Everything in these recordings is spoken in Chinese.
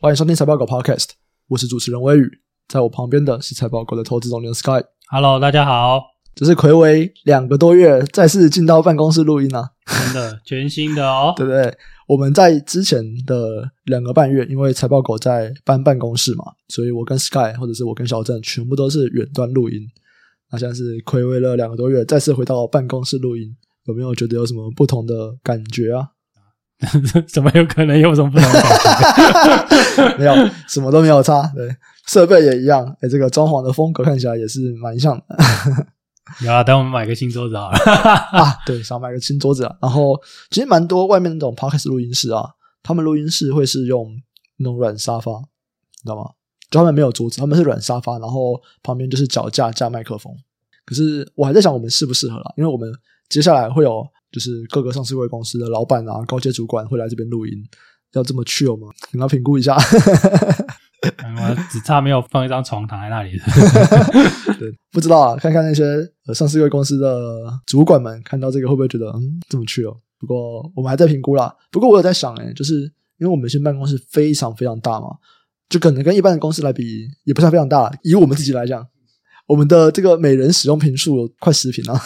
欢迎收听财报狗 Podcast，我是主持人威宇，在我旁边的是财报狗的投资总监 Sky。Hello，大家好，这是睽违两个多月再次进到办公室录音啊，真的 全新的哦，对不对？我们在之前的两个半月，因为财报狗在搬办公室嘛，所以我跟 Sky 或者是我跟小郑全部都是远端录音。那现在是睽违了两个多月，再次回到办公室录音，有没有觉得有什么不同的感觉啊？怎么有可能有什么不同？没有，什么都没有差。对，设备也一样。哎，这个装潢的风格看起来也是蛮像的。有啊，等我们买个新桌子好了。啊，对，想买个新桌子啊。然后，其实蛮多外面那种 Podcast 录音室啊，他们录音室会是用那种软沙发，你知道吗？就他们没有桌子，他们是软沙发，然后旁边就是脚架加麦克风。可是我还在想，我们适不适合啦？因为我们接下来会有。就是各个上市柜公司的老板啊、高阶主管会来这边录音，要这么 chill 吗？你要评估一下。我只差没有放一张床躺在那里。对，不知道啊，看看那些上市柜公司的主管们看到这个会不会觉得嗯这么 chill？不过我们还在评估啦。不过我有在想，诶就是因为我们新办公室非常非常大嘛，就可能跟一般的公司来比也不算非常大。以我们自己来讲，我们的这个每人使用频数有快十坪啊。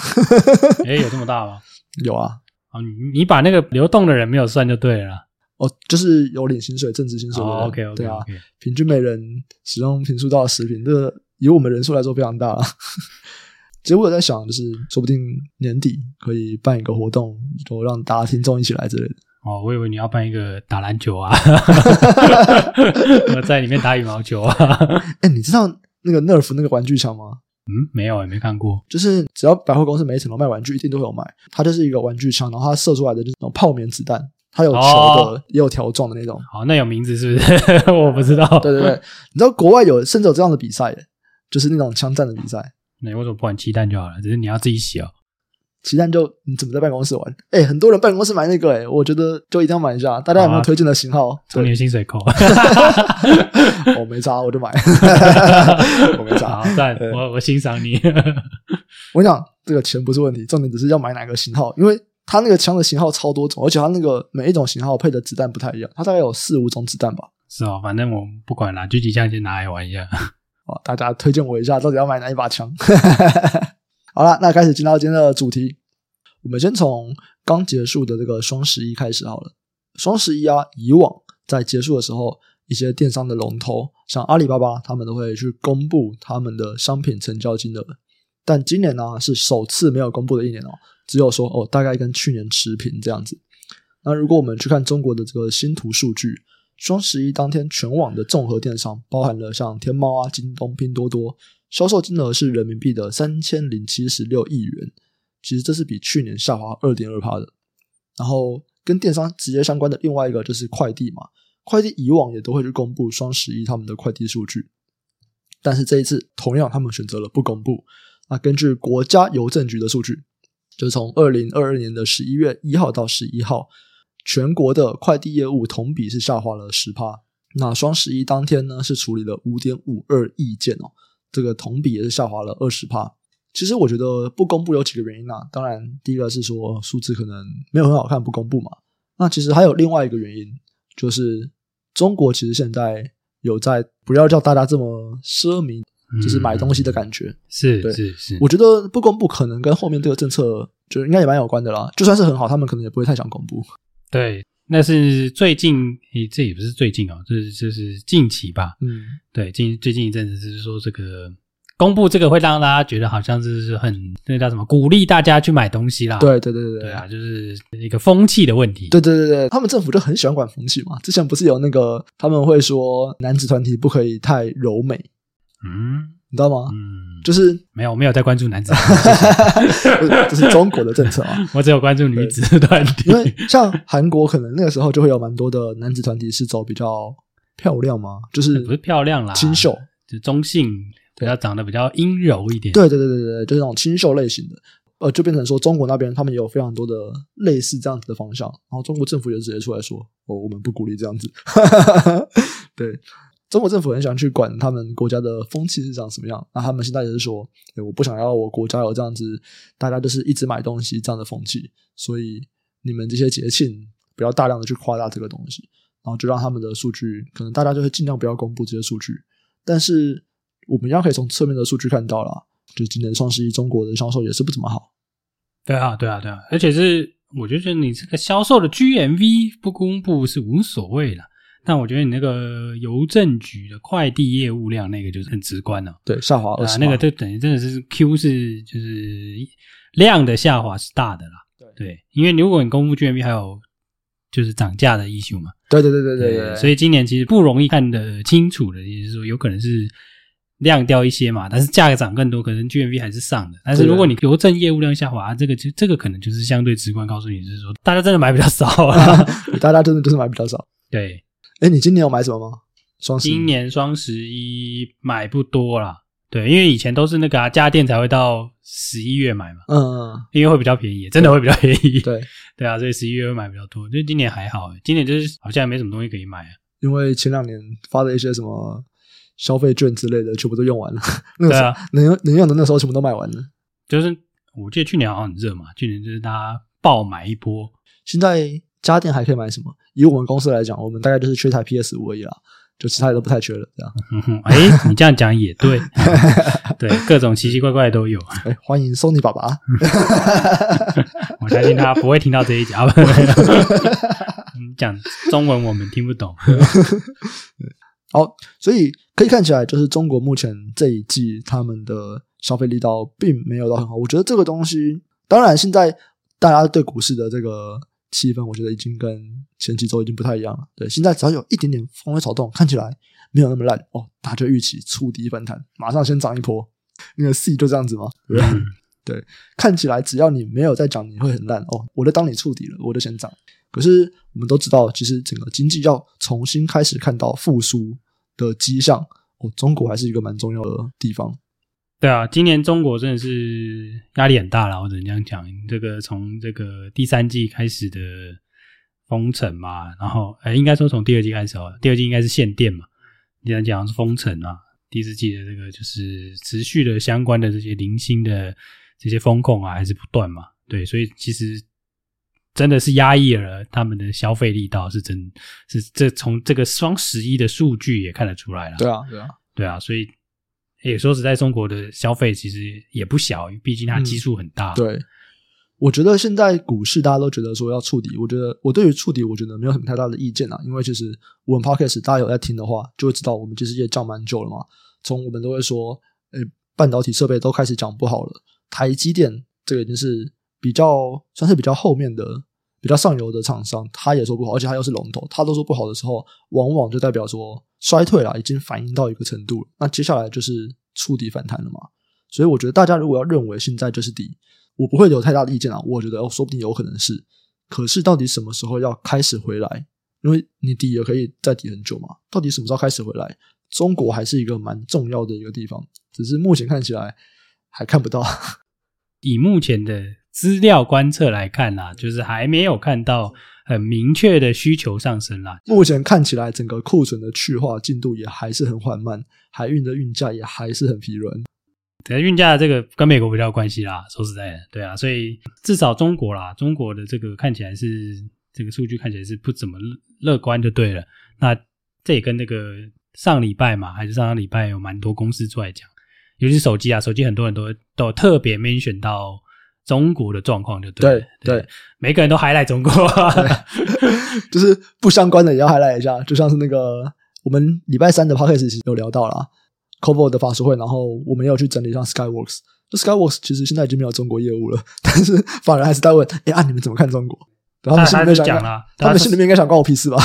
诶有这么大吗？有啊，哦，你你把那个流动的人没有算就对了。哦，就是有领薪水、正职薪水的。哦，OK OK，对啊，okay. 平均每人使用频数到十频，这个以我们人数来说非常大了。其实我有在想，就是说不定年底可以办一个活动，就让大家听众一起来之类的。哦，我以为你要办一个打篮球啊，我在里面打羽毛球啊。哎，你知道那个 Nerf 那个玩具枪吗？嗯，没有，也没看过。就是只要百货公司每一层楼卖玩具，一定都会有卖。它就是一个玩具枪，然后它射出来的就是那种泡棉子弹，它有球的，哦、也有条状的那种。好，那有名字是不是？我不知道。对对对，你知道国外有甚至有这样的比赛，就是那种枪战的比赛。那你为什么不玩鸡蛋就好了？只是你要自己洗哦。其他就你怎么在办公室玩？哎、欸，很多人办公室买那个、欸，哎，我觉得就一定要买一下。大家有没有推荐的型号？从你的薪水扣。我 没差，我就买。我没差，好赞，我我欣赏你。我跟你讲，这个钱不是问题，重点只是要买哪个型号，因为它那个枪的型号超多种，而且它那个每一种型号配的子弹不太一样，它大概有四五种子弹吧。是哦，反正我不管啦，狙击枪先拿来玩一下。哦，大家推荐我一下，到底要买哪一把枪？好了，那开始进到今天的主题。我们先从刚结束的这个双十一开始好了。双十一啊，以往在结束的时候，一些电商的龙头，像阿里巴巴，他们都会去公布他们的商品成交金额。但今年呢、是首次没有公布的一年哦，只有说哦，大概跟去年持平这样子。那如果我们去看中国的这个星图数据，双十一当天全网的综合电商，包含了像天猫啊、京东、拼多多。销售金额是人民币的三千零七十六亿元，其实这是比去年下滑二点二趴的。然后跟电商直接相关的另外一个就是快递嘛，快递以往也都会去公布双十一他们的快递数据，但是这一次同样他们选择了不公布。那根据国家邮政局的数据，就是从二零二二年的十一月一号到十一号，全国的快递业务同比是下滑了十趴。那双十一当天呢，是处理了五点五二亿件哦。这个同比也是下滑了二十趴。其实我觉得不公布有几个原因啊。当然，第一个是说数字可能没有很好看，不公布嘛。那其实还有另外一个原因，就是中国其实现在有在不要叫大家这么奢靡，就是买东西的感觉。是、嗯、对是是，是我觉得不公布可能跟后面这个政策就应该也蛮有关的啦。就算是很好，他们可能也不会太想公布。对。那是最近，诶，这也不是最近哦，这是就是近期吧？嗯，对，近最近一阵子就是说这个公布这个会让大家觉得好像是很那叫什么，鼓励大家去买东西啦。对对对对对，对啊，就是一个风气的问题。对对对对，他们政府就很喜欢管风气嘛。之前不是有那个他们会说男子团体不可以太柔美，嗯。你知道吗？嗯，就是没有，我没有在关注男子，这是中国的政策啊。我只有关注女子团体，因为像韩国可能那个时候就会有蛮多的男子团体是走比较漂亮嘛，就是不是漂亮啦，清秀，就中性，比较长得比较阴柔一点。对对对对对，就是那种清秀类型的。呃，就变成说中国那边他们也有非常多的类似这样子的方向，然后中国政府也直接出来说，哦，我们不鼓励这样子。对。中国政府很喜欢去管他们国家的风气是长什么样，那他们现在也是说，我不想要我国家有这样子，大家就是一直买东西这样的风气，所以你们这些节庆不要大量的去夸大这个东西。然后就让他们的数据，可能大家就会尽量不要公布这些数据。但是我们一样可以从侧面的数据看到啦，就今年双十一中国的销售也是不怎么好。对啊，对啊，对啊，而且是我觉得你这个销售的 GMV 不公布是无所谓的，但我觉得你那个邮政局的快递业务量那个就是很直观了。对，下滑20%，那个就等于真的是 Q 是就是量的下滑是大的啦。对，对，因为如果你公布 GMV 还有就是涨价的 issue 嘛。对对对对对对，所以今年其实不容易看得清楚的，也就是说有可能是。量掉一些嘛，但是价格涨更多，可能 GMV 还是上的。但是如果你邮政业务量下滑，这个就这个可能就是相对直观告诉你，就是说大家真的买比较少啊，大家真的就是买比较少。对，哎，你今年有买什么吗？双十一？今年双十一买不多啦。对，因为以前都是那个啊，家电才会到十一月买嘛，嗯嗯，因为会比较便宜，真的会比较便宜。对 对啊，所以十一月会买比较多。就今年还好，今年就是好像没什么东西可以买啊，因为前两年发的一些什么。消费券之类的全部都用完了，那个时候、啊、能用能用的那时候全部都买完了。就是我记得去年好像很热嘛，去年就是大家爆买一波。现在家电还可以买什么？以我们公司来讲，我们大概就是缺台 PS 五而已啦，就其他的都不太缺了。这样，哎、欸，你这样讲也对，对，各种奇奇怪怪的都有。哎，欢迎 Sony 爸爸，我相信他不会听到这一集。你讲中文我们听不懂。好，所以可以看起来，就是中国目前这一季他们的消费力道并没有到很好。我觉得这个东西，当然现在大家对股市的这个气氛，我觉得已经跟前几周已经不太一样了。对，现在只要有一点点风吹草动，看起来没有那么烂哦，大家就预期触底反弹，马上先涨一波。那个 C 就这样子吗？对，嗯、对，看起来只要你没有在涨，你会很烂哦。我就当你触底了，我就先涨。可是我们都知道，其实整个经济要重新开始看到复苏的迹象，哦，中国还是一个蛮重要的地方。对啊，今年中国真的是压力很大了，我只能这样讲。这个从这个第三季开始的封城嘛，然后呃，应该说从第二季开始哦，第二季应该是限电嘛，你来讲是封城啊。第四季的这个就是持续的相关的这些零星的这些风控啊，还是不断嘛。对，所以其实。真的是压抑了他们的消费力道，是真，是这从这个双十一的数据也看得出来了。对啊，对啊，对啊，所以也说实在，中国的消费其实也不小，毕竟它基数很大。嗯。对，我觉得现在股市大家都觉得说要触底，我觉得我对于触底，我觉得没有什么太大的意见啊，因为其实我们 Podcast 大家有在听的话，就会知道我们其实也讲蛮久了嘛。从我们都会说，诶，半导体设备都开始讲不好了，台积电这个已经是。比较算是比较后面的、比较上游的厂商，他也说不好，而且他又是龙头，他都说不好的时候，往往就代表说衰退了，已经反映到一个程度了。那接下来就是触底反弹了嘛。所以我觉得大家如果要认为现在就是底，我不会有太大的意见啊。我觉得哦，说不定有可能是，可是到底什么时候要开始回来？因为你底也可以再底很久嘛。到底什么时候开始回来？中国还是一个蛮重要的一个地方，只是目前看起来还看不到。以目前的。资料观测来看啦，就是还没有看到很明确的需求上升啦。目前看起来，整个库存的去化进度也还是很缓慢，海运的运价也还是很疲软。对，运价这个跟美国比较有关系啦。说实在的，对啊，所以至少中国啦，中国的这个看起来是这个数据看起来是不怎么乐观，就对了。那这也跟那个上礼拜嘛，还是上上礼拜有蛮多公司出来讲，尤其是手机啊，手机很多人都都特别 mention 到。中国的状况就对对，每个人都 highlight 中国，就是不相关的也要 highlight 一下，就像是那个我们礼拜三的 podcast 其实有聊到啦。C o b o 的法术会，然后我们也有去整理上 Skyworks，就 Skyworks 其实现在已经没有中国业务了，但是法人还是在问，哎啊，你们怎么看中国？他们心里面想讲了，他们心里面应该想关我屁事吧？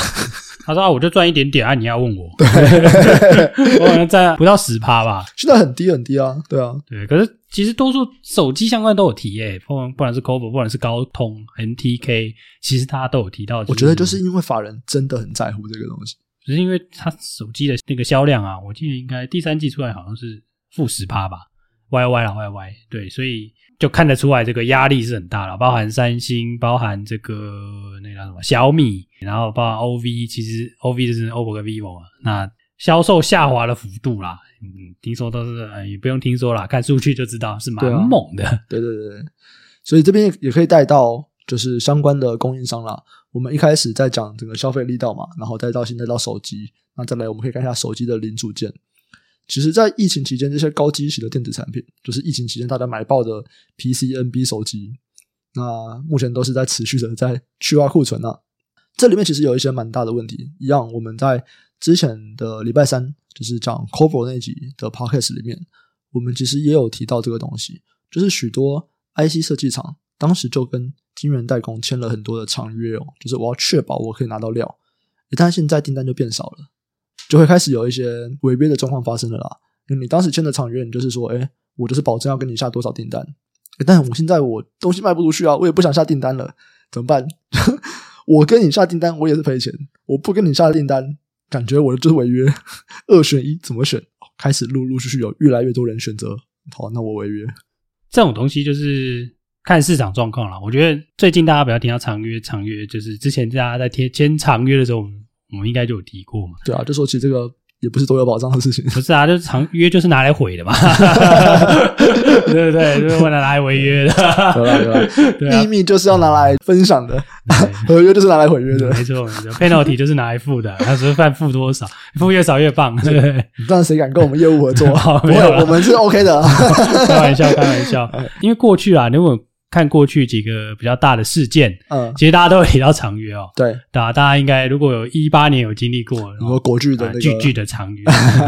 他说啊，我就赚一点点啊，你要问我，对，我好像占不到十趴吧，现在很低很低啊，对啊，对，可是。其实多数手机相关都有提诶，不管不管是 Covo，不管是高通、MTK，其实大家都有提到。我觉得就是因为法人真的很在乎这个东西，只是因为他手机的那个销量啊，我记得应该第三季出来好像是负十趴吧，Y Y 啦 Y Y，对，所以就看得出来这个压力是很大了，包含三星，包含这个那个叫什么小米，然后包含 OV，其实 OV 就是 OPPO 跟 VIVO 啊，那销售下滑的幅度啦。嗯，听说都是，呃，也不用听说啦，看数据就知道是蛮猛的。对啊，对对对，所以这边也可以带到，就是相关的供应商啦。我们一开始在讲整个消费力道嘛，然后再到现在到手机，那再来我们可以看一下手机的零组件。其实，在疫情期间，这些高机型的电子产品，就是疫情期间大家买爆的 PC、NB 手机，那目前都是在持续的在去化库存啊。这里面其实有一些蛮大的问题。一样，我们在之前的礼拜三，就是讲 c o v o 那集的 Podcast 里面，我们其实也有提到这个东西，就是许多 IC 设计厂当时就跟晶圆代工签了很多的长约哦，就是我要确保我可以拿到料，但现在订单就变少了。就会开始有一些违约的状况发生了啦。你当时签的长约，你就是说，哎，我就是保证要跟你下多少订单。但我现在我东西卖不出去啊，我也不想下订单了，怎么办？我跟你下订单，我也是赔钱；我不跟你下订单，感觉我就是违约。二选一，怎么选？开始陆陆续续有越来越多人选择。好，那我违约。这种东西就是看市场状况了。我觉得最近大家不要听到长约，长约就是之前大家在签签长约的时候。应该就有提过嘛？对啊，就说其实这个也不是都有保障的事情。不是啊，就是长约就是拿来毁的嘛，对不对？就是为了拿来违约的。对吧？对吧？对啊，秘密就是要拿来分享的，合约就是拿来毁约的。没错，没错。penalty 就是拿来付的，他只是看付多少，付越少越棒，对不对？但谁敢跟我们业务合作？没有，我们是 OK 的。开玩笑，开玩笑。因为过去啊，如果看过去几个比较大的事件，嗯，其实大家都会提到长约哦。对，大家大家应该如果有一八年有经历过，然后国剧的那个巨巨的长约，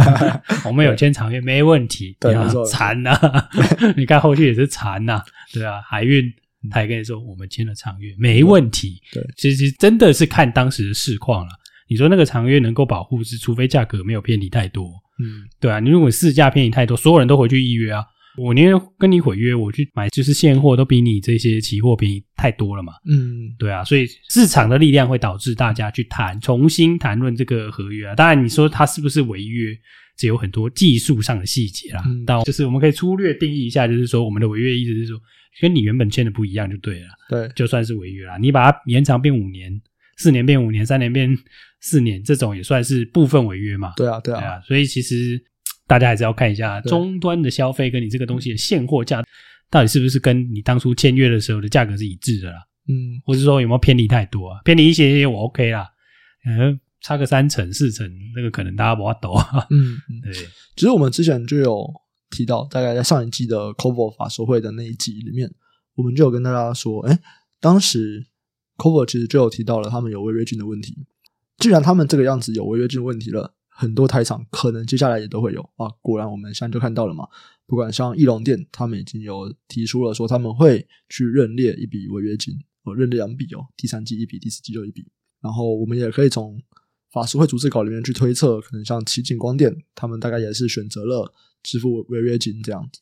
我们有签长约没问题。对，惨呐，你看后续也是惨呐，对啊，海运他也跟你说我们签了长约没问题。对，其实真的是看当时的市况了。你说那个长约能够保护是，除非价格没有偏离太多。嗯，对啊，你如果市价偏离太多，所有人都回去预约啊。我宁愿跟你毁约，我去买就是现货，都比你这些期货便宜太多了嘛。嗯，对啊，所以市场的力量会导致大家去谈，重新谈论这个合约啊。当然，你说它是不是违约，只有很多技术上的细节啦。嗯，但就是我们可以粗略定义一下，就是说我们的违约意思是说，跟你原本签的不一样就对了。对，就算是违约啦，你把它延长变五年，四年变五年，三年变四年，这种也算是部分违约嘛。对啊，对啊，对啊，所以其实。大家还是要看一下终端的消费跟你这个东西的现货价，到底是不是跟你当初签约的时候的价格是一致的啦？嗯，或者说有没有偏离太多啊？偏离一些些我 OK 啦，嗯，差个三成四成，那个可能大家不要抖啊。嗯，对。其实我们之前就有提到，大概在上一季的法说会的那一集里面，我们就有跟大家说，哎，当时 Qorvo 其实就有提到了他们有违约金的问题。既然他们这个样子有违约金的问题了。很多台厂可能接下来也都会有啊，果然我们现在就看到了嘛。不管像义隆店，他们已经有提出了说他们会去认列一笔违约金，哦，认列两笔哦，第三季一笔，第四季就一笔。然后我们也可以从法说会组织稿里面去推测，可能像奇景光电，他们大概也是选择了支付违约金这样子。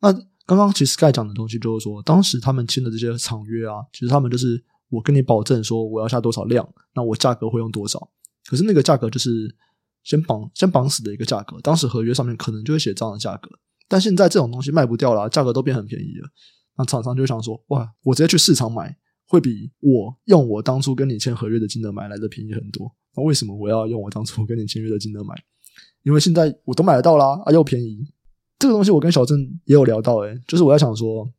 那刚刚其实该讲的东西就是说，当时他们签的这些厂约啊，其实他们就是我跟你保证说我要下多少量，那我价格会用多少，可是那个价格就是。先绑先绑死的一个价格，当时合约上面可能就会写这样的价格，但现在这种东西卖不掉了，价格都变很便宜了。那厂商就想说，哇，我直接去市场买，会比我用我当初跟你签合约的金额买来的便宜很多。那为什么我要用我当初跟你签约的金额买？因为现在我都买得到啦，啊，又便宜。这个东西我跟小郑也有聊到，诶，就是我在想说，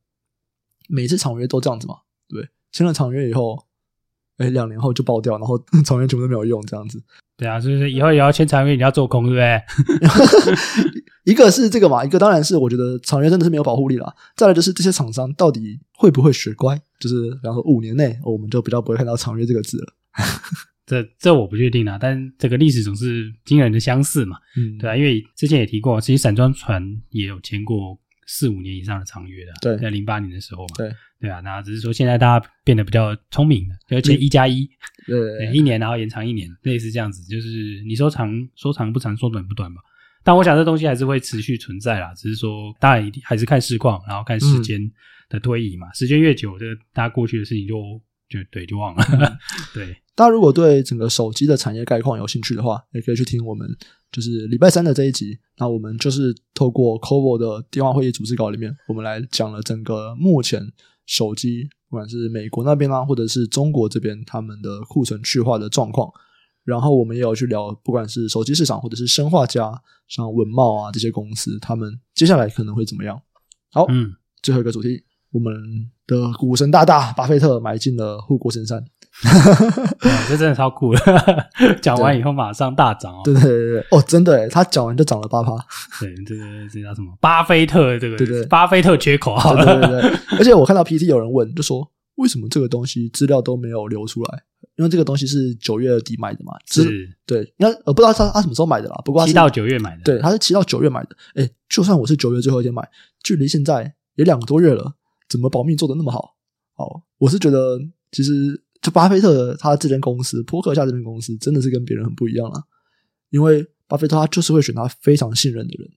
每次长约都这样子嘛，对，签了长约以后，诶，两年后就爆掉，然后 长约全部都没有用，这样子。对啊，就是以后也要签长约，你要做空，对不对？一个是这个嘛，一个当然是我觉得长约真的是没有保护力了。再来就是这些厂商到底会不会学乖？就是比方说五年内，我们就比较不会看到长约这个字了。这这我不确定啊，但这个历史总是惊人的相似嘛。嗯，对啊，因为之前也提过，其实散装船也有签过四五年以上的长约的。对，在零八年的时候嘛。对。对啊，那只是说现在大家变得比较聪明了，而且一加一，对，一年然后延长一年，类似这样子，就是你说长说长不长，说短不短吧。但我想这东西还是会持续存在啦，只是说当然一定还是看市况，然后看时间的推移嘛。嗯、时间越久，这个大家过去的事情就就对就忘了。嗯、对，大家如果对整个手机的产业概况有兴趣的话，也可以去听我们就是礼拜三的这一集。那我们就是透过 Qorvo 的电话会议组织稿里面，我们来讲了整个目前。手机，不管是美国那边啊，或者是中国这边，他们的库存去化的状况。然后我们也有去聊，不管是手机市场，或者是生化家，像文茂啊这些公司，他们接下来可能会怎么样？好，嗯，最后一个主题，我们的股神大大巴菲特买进了护国神山，这真的超酷的。讲完以后马上大涨哦。对对对对，哦，真的诶，他讲完就涨了八趴。对，这个这叫什么？巴菲特这个，对对，巴菲特缺口。对对对对。而且我看到 PT 有人问，就说为什么这个东西资料都没有流出来？因为这个东西是九月底买的嘛。是。对，那我不知道他他什么时候买的啦。不过七到九月买的。对，他是七到九月买的。哎，就算我是九月最后一天买，距离现在也两个多月了，怎么保密做的那么好？好，我是觉得其实。就巴菲特他这间公司，扑克夏这间公司真的是跟别人很不一样啊。因为巴菲特他就是会选他非常信任的人，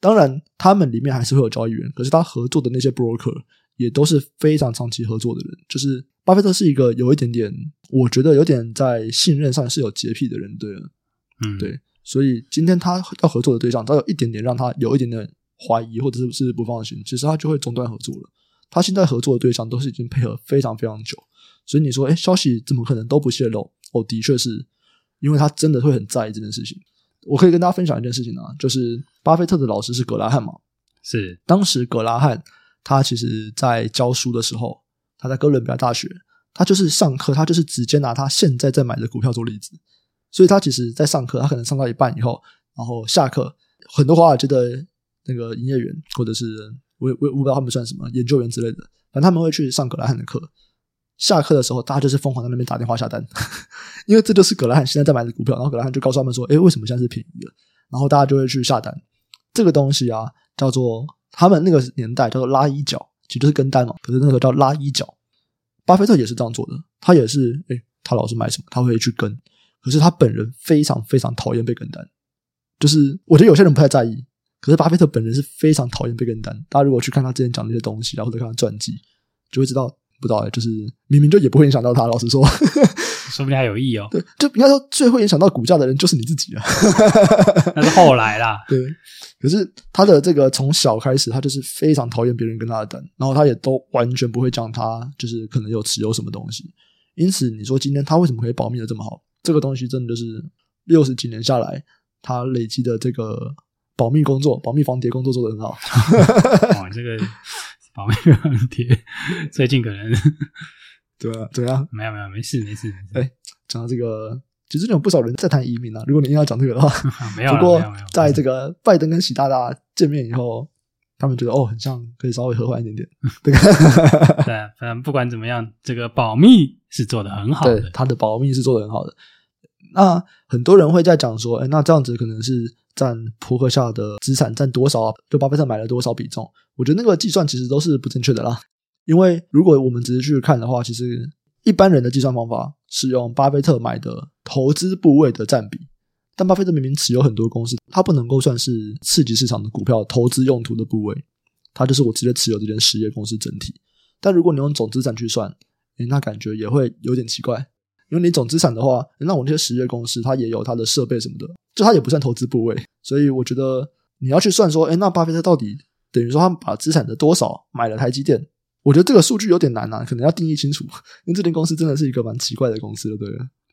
当然他们里面还是会有交易员，可是他合作的那些 broker 也都是非常长期合作的人。就是巴菲特是一个有一点点，我觉得有点在信任上是有洁癖的人，对了，嗯，对，所以今天他要合作的对象，他有一点点让他有一点点怀疑或者是是不放心，其实他就会中断合作了。他现在合作的对象都是已经配合非常非常久。所以你说，哎，消息怎么可能都不泄露？哦，的确是，因为他真的会很在意这件事情。我可以跟大家分享一件事情啊，就是巴菲特的老师是格拉汉嘛，是当时格拉汉他其实在教书的时候，他在哥伦比亚大学，他就是上课，他就是直接拿他现在在买的股票做例子。所以他其实，在上课，他可能上到一半以后，然后下课，很多华尔街的那个营业员，或者是我我我不知道他们算什么研究员之类的，反正他们会去上葛拉汉的课。下课的时候，大家就是疯狂在那边打电话下单，因为这就是葛拉汉现在在买的股票。然后葛拉汉就告诉他们说：“诶，为什么现在是便宜了？”然后大家就会去下单。这个东西啊，叫做他们那个年代叫做拉一角，其实就是跟单嘛。可是那个叫拉一角，巴菲特也是这样做的。他也是，诶，他老是买什么，他会去跟。可是他本人非常非常讨厌被跟单。就是我觉得有些人不太在意，可是巴菲特本人是非常讨厌被跟单。大家如果去看他之前讲的那些东西，然后再看他传记，就会知道。不知道哎，就是明明就也不会影响到他。老实说，说不定还有意哦。对，就应该说最会影响到股价的人就是你自己啊。那是后来啦。对，可是他的这个从小开始，他就是非常讨厌别人跟他的单，然后他也都完全不会讲他就是可能有持有什么东西。因此，你说今天他为什么可以保密的这么好？这个东西真的就是六十几年下来，他累积的这个保密工作、保密防谍工作做得很好。哇，这个。保密防谍，最近可能 对啊，怎样？没有没有，没事没事。哎、欸，讲到这个，其实有不少人在谈移民啊。如果你硬要讲这个的话，啊、没有。不过在这个拜登跟习大大见面以后，他们觉得哦，很像可以稍微和缓一点点。对，对，反正不管怎么样，这个保密是做得很好的。对，他的保密是做得很好的。那很多人会在讲说，哎、那这样子可能是。占扑克下的资产占多少啊？就巴菲特买了多少比重？我觉得那个计算其实都是不正确的啦。因为如果我们只是去看的话，其实一般人的计算方法是用巴菲特买的投资部位的占比。但巴菲特明明持有很多公司，他不能够算是次级市场的股票投资用途的部位，他就是我直接持有这间实业公司整体。但如果你用总资产去算，诶，那感觉也会有点奇怪。因为你总资产的话，那我那些实业公司它也有它的设备什么的，就它也不算投资部位，所以我觉得你要去算说，哎，那巴菲特到底等于说他把资产的多少买了台积电？我觉得这个数据有点难啊，可能要定义清楚，因为这间公司真的是一个蛮奇怪的公司了，对，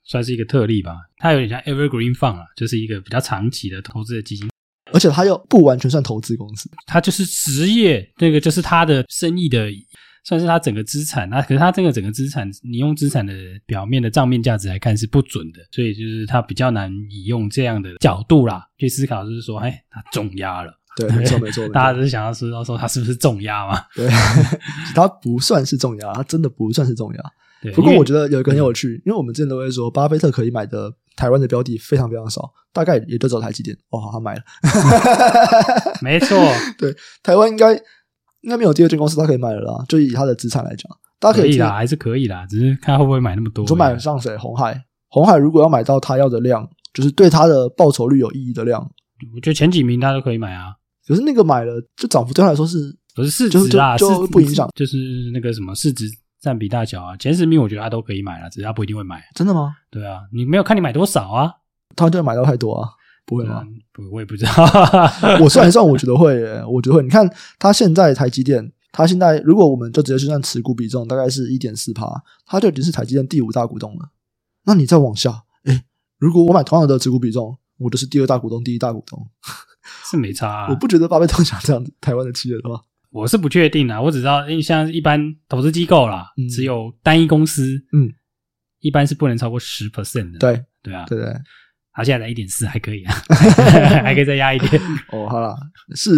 算是一个特例吧。它有点像 Evergreen Fund 啊，就是一个比较长期的投资的基金，而且它又不完全算投资公司，它就是实业，那个就是它的生意的。算是他整个资产，那可是他这个整个资产，你用资产的表面的账面价值来看是不准的，所以就是他比较难以用这样的角度啦去思考，就是说，哎，他重压了，对，没错没错，大家只是想要知道说他是不是重压嘛？对，他不算是重压，他真的不算是重压。对，不过我觉得有一个很有趣，因为我们之前都会说，巴菲特可以买的台湾的标的非常非常少，大概也就只有台积电。哦，好，他买了，没错，对，台湾应该。应该没有第二间公司他可以买了啦，就以他的资产来讲，大家可以，啦，还是可以啦，只是看他会不会买那么多。就买上谁？红海，红海如果要买到他要的量，就是对他的报酬率有意义的量，我觉得前几名他都可以买啊。可是那个买了，就涨幅对他来说是不是市值啊？就，不影响，就是那个什么市值占比大小啊。前十名我觉得他都可以买了，只是他不一定会买。真的吗？对啊，你没有看你买多少啊？他就会买到太多啊。不会吗？不，我也不知道。我算一算，我觉得会耶，我觉得会。你看他现在台积电，他现在如果我们就直接去算持股比重，大概是一点四趴，他就已经是台积电第五大股东了。那你再往下，诶，如果我买同样的持股比重，我就是第二大股东、第一大股东，是没差啊。我不觉得巴菲特想这样子，台湾的企业的话，我是不确定啊。我只知道，因为像一般投资机构啦，嗯、只有单一公司，嗯。一般是不能超过十 percent 的。对对啊，对对，好，现在来一点四还可以啊，还可以再压一点。哦，好啦，是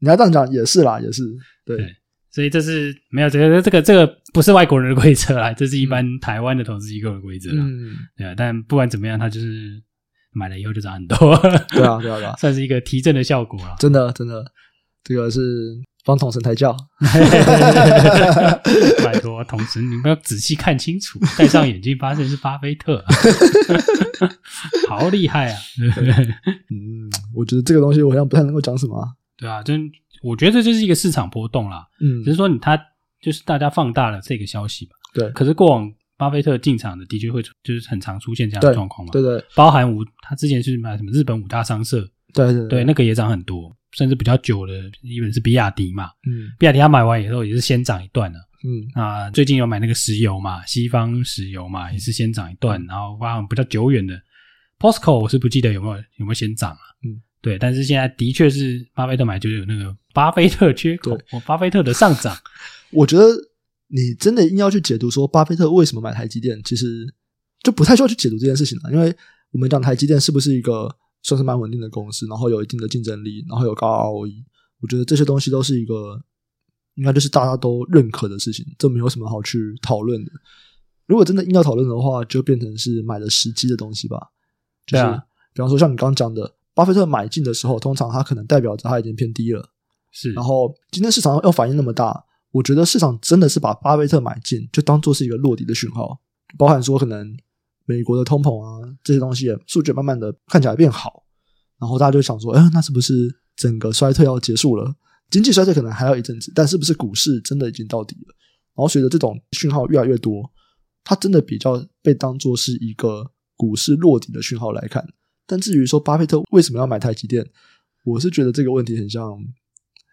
你要这样讲也是啦，也是对。对所以这是没有这个这个这个不是外国人的规则啦，这是一般台湾的投资机构的规则啦。嗯，对啊。但不管怎么样，它就是买了以后就涨很多。对啊，对啊，对啊，算是一个提振的效果啦。真的，真的，这个是帮统神抬轿。拜托，统神，你们要仔细看清楚，戴上眼镜发现是巴菲特，好厉害啊！嗯，我觉得这个东西我好像不太能够讲什么。对啊，真。我觉得这就是一个市场波动啦，嗯，只是说你他就是大家放大了这个消息吧，对。可是过往巴菲特进场的的确会就是很常出现这样的状况嘛，对对，包含五他之前是买什么日本五大商社，对对对，那个也涨很多，甚至比较久的，一本是比亚迪嘛，嗯，比亚迪它买完以后也是先涨一段了，嗯。啊，最近有买那个石油嘛，西方石油嘛，也是先涨一段，然后包含比较久远的。POSCO 我是不记得有没有有没有先涨啊，嗯。对，但是现在的确是巴菲特买就有那个巴菲特缺口，对。巴菲特的上涨。我觉得你真的硬要去解读说巴菲特为什么买台积电，其实就不太需要去解读这件事情了。因为我们讲台积电是不是一个算是蛮稳定的公司，然后有一定的竞争力，然后有高 ROE，我觉得这些东西都是一个应该就是大家都认可的事情，这没有什么好去讨论的。如果真的硬要讨论的话，就变成是买的时机的东西吧。就是、啊、比方说像你刚刚讲的。巴菲特买进的时候，通常他可能代表着他已经偏低了，是。然后今天市场要反应那么大，我觉得市场真的是把巴菲特买进就当做是一个落地的讯号，包含说可能美国的通膨啊这些东西数据慢慢的看起来变好，然后大家就想说，哎，那是不是整个衰退要结束了？经济衰退可能还要一阵子，但是不是股市真的已经到底了？然后随着这种讯号越来越多，它真的比较被当做是一个股市落底的讯号来看。但至于说巴菲特为什么要买台积电，我是觉得这个问题很像，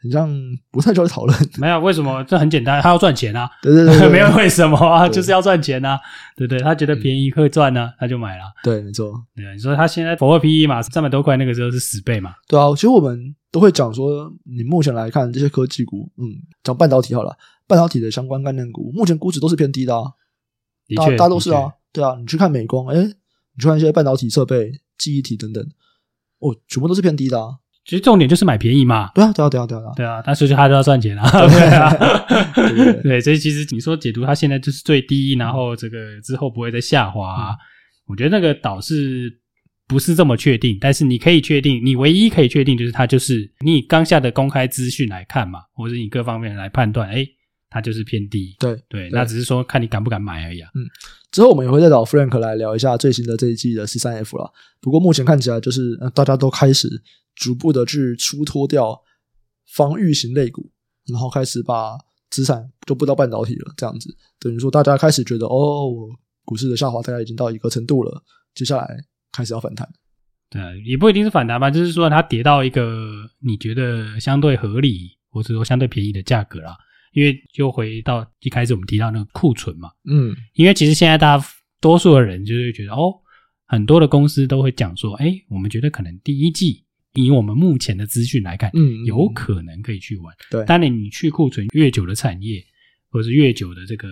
很像不太需要讨论。没有为什么，这很简单，他要赚钱啊。对对对，对，没有为什么啊，就是要赚钱啊。对对，他觉得便宜可以赚呢，他就买了。对，没错。对啊，你说他现在 forward PE 嘛，三百多块，那个时候是十倍嘛。对啊，其实我们都会讲说，你目前来看这些科技股，嗯，讲半导体好了，半导体的相关概念股，目前估值都是偏低的啊。的确，大家都是啊。对啊，你去看美光，诶，你去看一些半导体设备。记忆体等等，哦，全部都是偏低的啊。其实重点就是买便宜嘛。对啊，对啊，对啊，对啊，对啊。但是就他都要赚钱啊。对啊，对，所以其实你说解读它现在就是最低，然后这个之后不会再下滑，啊，嗯，我觉得那个倒是不是这么确定。但是你可以确定，你唯一可以确定就是它就是你刚下的公开资讯来看嘛，或者你各方面来判断，哎。它就是偏低，对对，那只是说看你敢不敢买而已啊。嗯，之后我们也会再找 Frank 来聊一下最新的这一季的 C 三 F 了。不过目前看起来就是大家都开始逐步的去出脱掉防御型类股，然后开始把资产都布到半导体了。这样子等于说大家开始觉得哦，股市的下滑大概已经到一个程度了，接下来开始要反弹。对，也不一定是反弹吧，就是说它跌到一个你觉得相对合理或者说相对便宜的价格啦。因为就回到一开始我们提到那个库存嘛，嗯，因为其实现在大家多数的人就是觉得哦，很多的公司都会讲说，哎，我们觉得可能第一季以我们目前的资讯来看，嗯，有可能可以去玩。对，当然你去库存越久的产业或者是越久的这个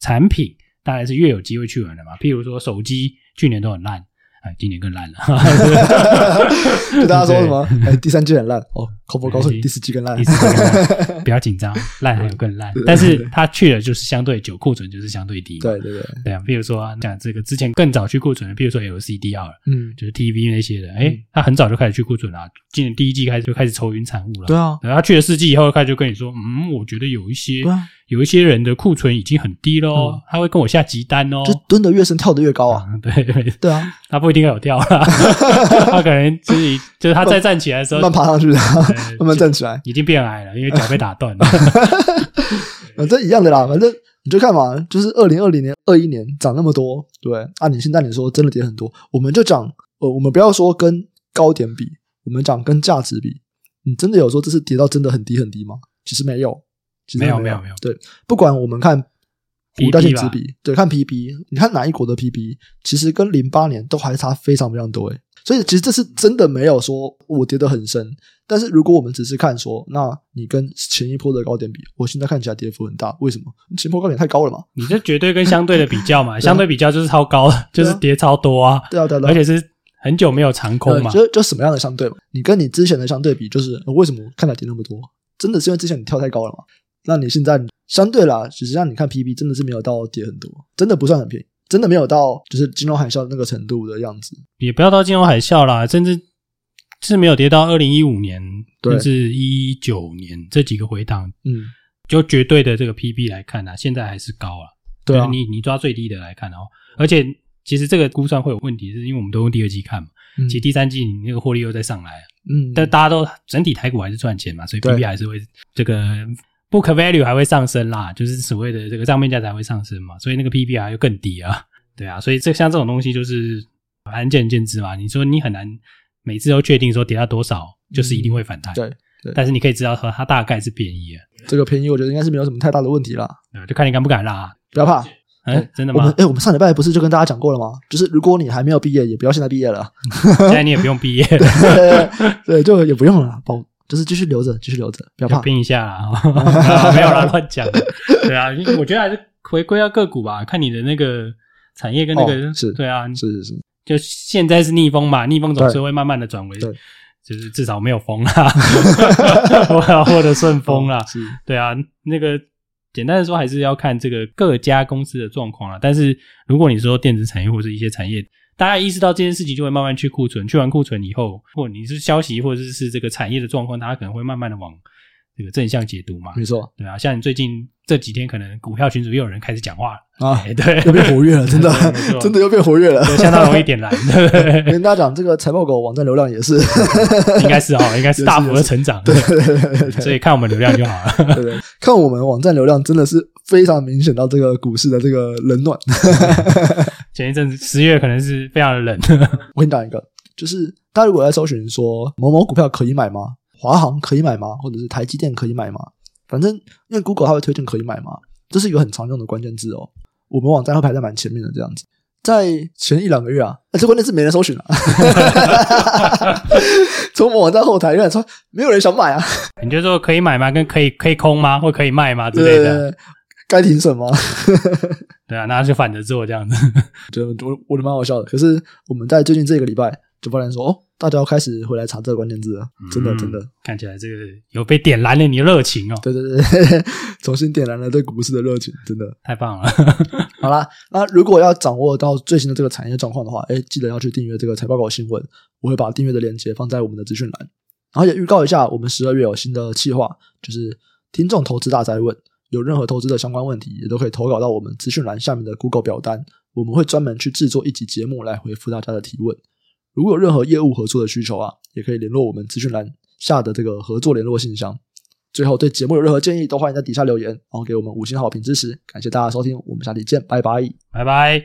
产品，当然是越有机会去玩的嘛。譬如说手机去年都很烂。哎，今年更烂了。就大家说什么？哎，第三季很烂哦。口播告诉你，第四季更烂。第四季更烂，不要紧张，烂还有更烂。但是他去了就是相对久，库存就是相对低。对对对，对啊。比如说讲这个之前更早去库存的，比如说 LCDR，嗯，就是 TV 那些的，哎，他很早就开始去库存了。今年第一季开始就开始愁云惨雾了。对啊。然后他去了四季以后，开始就跟你说，嗯，我觉得有一些，有一些人的库存已经很低喽，他会跟我下急单哦。就蹲得越深，跳得越高啊。对 对啊，他不一定有跳啦，他可能自己就是他再站起来的时候，慢爬上去的，慢慢站起来，已经变矮了，因为脚被打断了。反正一样的啦，反正你就看嘛，就是二零二零年、二一年涨那么多，对，按你现在你说真的跌很多，我们就讲，呃，我们不要说跟高点比，我们讲跟价值比，你真的有说这是跌到真的很低很低吗？其实没有，其实没有没有没有，对，不管我们看。股价净值比，对，看 P B，你看哪一国的 P B，其实跟零八年都还差非常非常多诶。所以其实这是真的没有说我跌得很深。但是如果我们只是看说，那你跟前一波的高点比，我现在看起来跌幅很大，为什么？前波高点太高了嘛？你这绝对跟相对的比较嘛，相对比较就是超高，就是跌超多啊。对啊，对啊，而且是很久没有长空嘛。就就什么样的相对嘛？你跟你之前的相对比，就是为什么看起来跌那么多？真的是因为之前你跳太高了嘛？那你现在相对啦，实际上你看 PB 真的是没有到跌很多，真的不算很便宜，真的没有到就是金融海啸那个程度的样子。也不要到金融海啸啦，甚至。是没有跌到二零一五年，甚至一九年这几个回档，嗯，就绝对的这个 PB 来看呢、啊，现在还是高啊。对啊，你你抓最低的来看哦，而且其实这个估算会有问题，是因为我们都用第二季看嘛，嗯、其实第三季你那个获利又再上来，嗯，但大家都整体台股还是赚钱嘛，所以 PB 还是会这个 book value 还会上升啦，就是所谓的这个账面价值还会上升嘛，所以那个 PBR 又更低啊，对啊，所以这像这种东西就是反正见仁见智嘛，你说你很难。每次都确定说跌到多少就是一定会反弹，对对，但是你可以知道说它大概是便宜啊。这个便宜我觉得应该是没有什么太大的问题啦，就看你敢不敢啦，不要怕。哎，真的吗？我们哎，我们上礼拜不是就跟大家讲过了吗？就是如果你还没有毕业，也不要现在毕业了。现在你也不用毕业，对，就也不用了，保就是继续留着，继续留着，不要怕，拼一下啦，没有啦，乱讲。对啊，我觉得还是回归到个股吧，看你的那个产业跟那个是，对啊，是是是。就现在是逆风嘛，逆风总是会慢慢的转为，就是至少没有风啦，我要获得顺风啦。是，对啊，那个简单的说，还是要看这个各家公司的状况啦。但是如果你说电子产业或者一些产业，大家意识到这件事情，就会慢慢去库存，去完库存以后，或你是消息，或者是是这个产业的状况，大家可能会慢慢的往这个正向解读嘛。没错，对啊，像你最近。这几天可能股票群组又有人开始讲话了 啊，对，又变活跃了，真的，真的又变活跃了，相当容易点燃。跟大家讲，这个财报狗网站流量也是，应该是哈，应该是大幅的成长，对，所以看我们流量就好了。对，看我们网站流量真的是非常明显到这个股市的这个冷暖。前一阵子十月可能是非常的冷。我给你讲一个，就是大家如果在搜寻说某某股票可以买吗？华航可以买吗？或者是台积电可以买吗？反正因为 Google 它会推荐可以买吗，这是一个很常用的关键字哦。我们网站会排在蛮前面的这样子，在前一两个月啊，这关键字没人搜寻了。从我们网站后台有人说没有人想买啊。你就说可以买吗？跟可以可以空吗？或可以卖吗？之类的。该停损吗？对啊，那就反着做这样子。就我我觉得蛮好笑的。可是我们在最近这个礼拜就发现说哦。大家要开始回来查这个关键字了，真的真的，看起来这个有被点燃了你的热情哦。对对对，重新点燃了对股市的热情，真的太棒了。好啦，那如果要掌握到最新的这个产业状况的话，哎，记得要去订阅这个财报狗新闻，我会把订阅的链接放在我们的资讯栏。然后也预告一下，我们十二月有新的企划，就是听众投资大灾问，有任何投资的相关问题，也都可以投稿到我们资讯栏下面的 Google 表单，我们会专门去制作一集节目来回复大家的提问。如果有任何业务合作的需求啊，也可以联络我们资讯栏下的这个合作联络信箱。最后，对节目有任何建议，都欢迎在底下留言，然后给我们五星好评支持。感谢大家收听，我们下期见，拜拜，拜拜。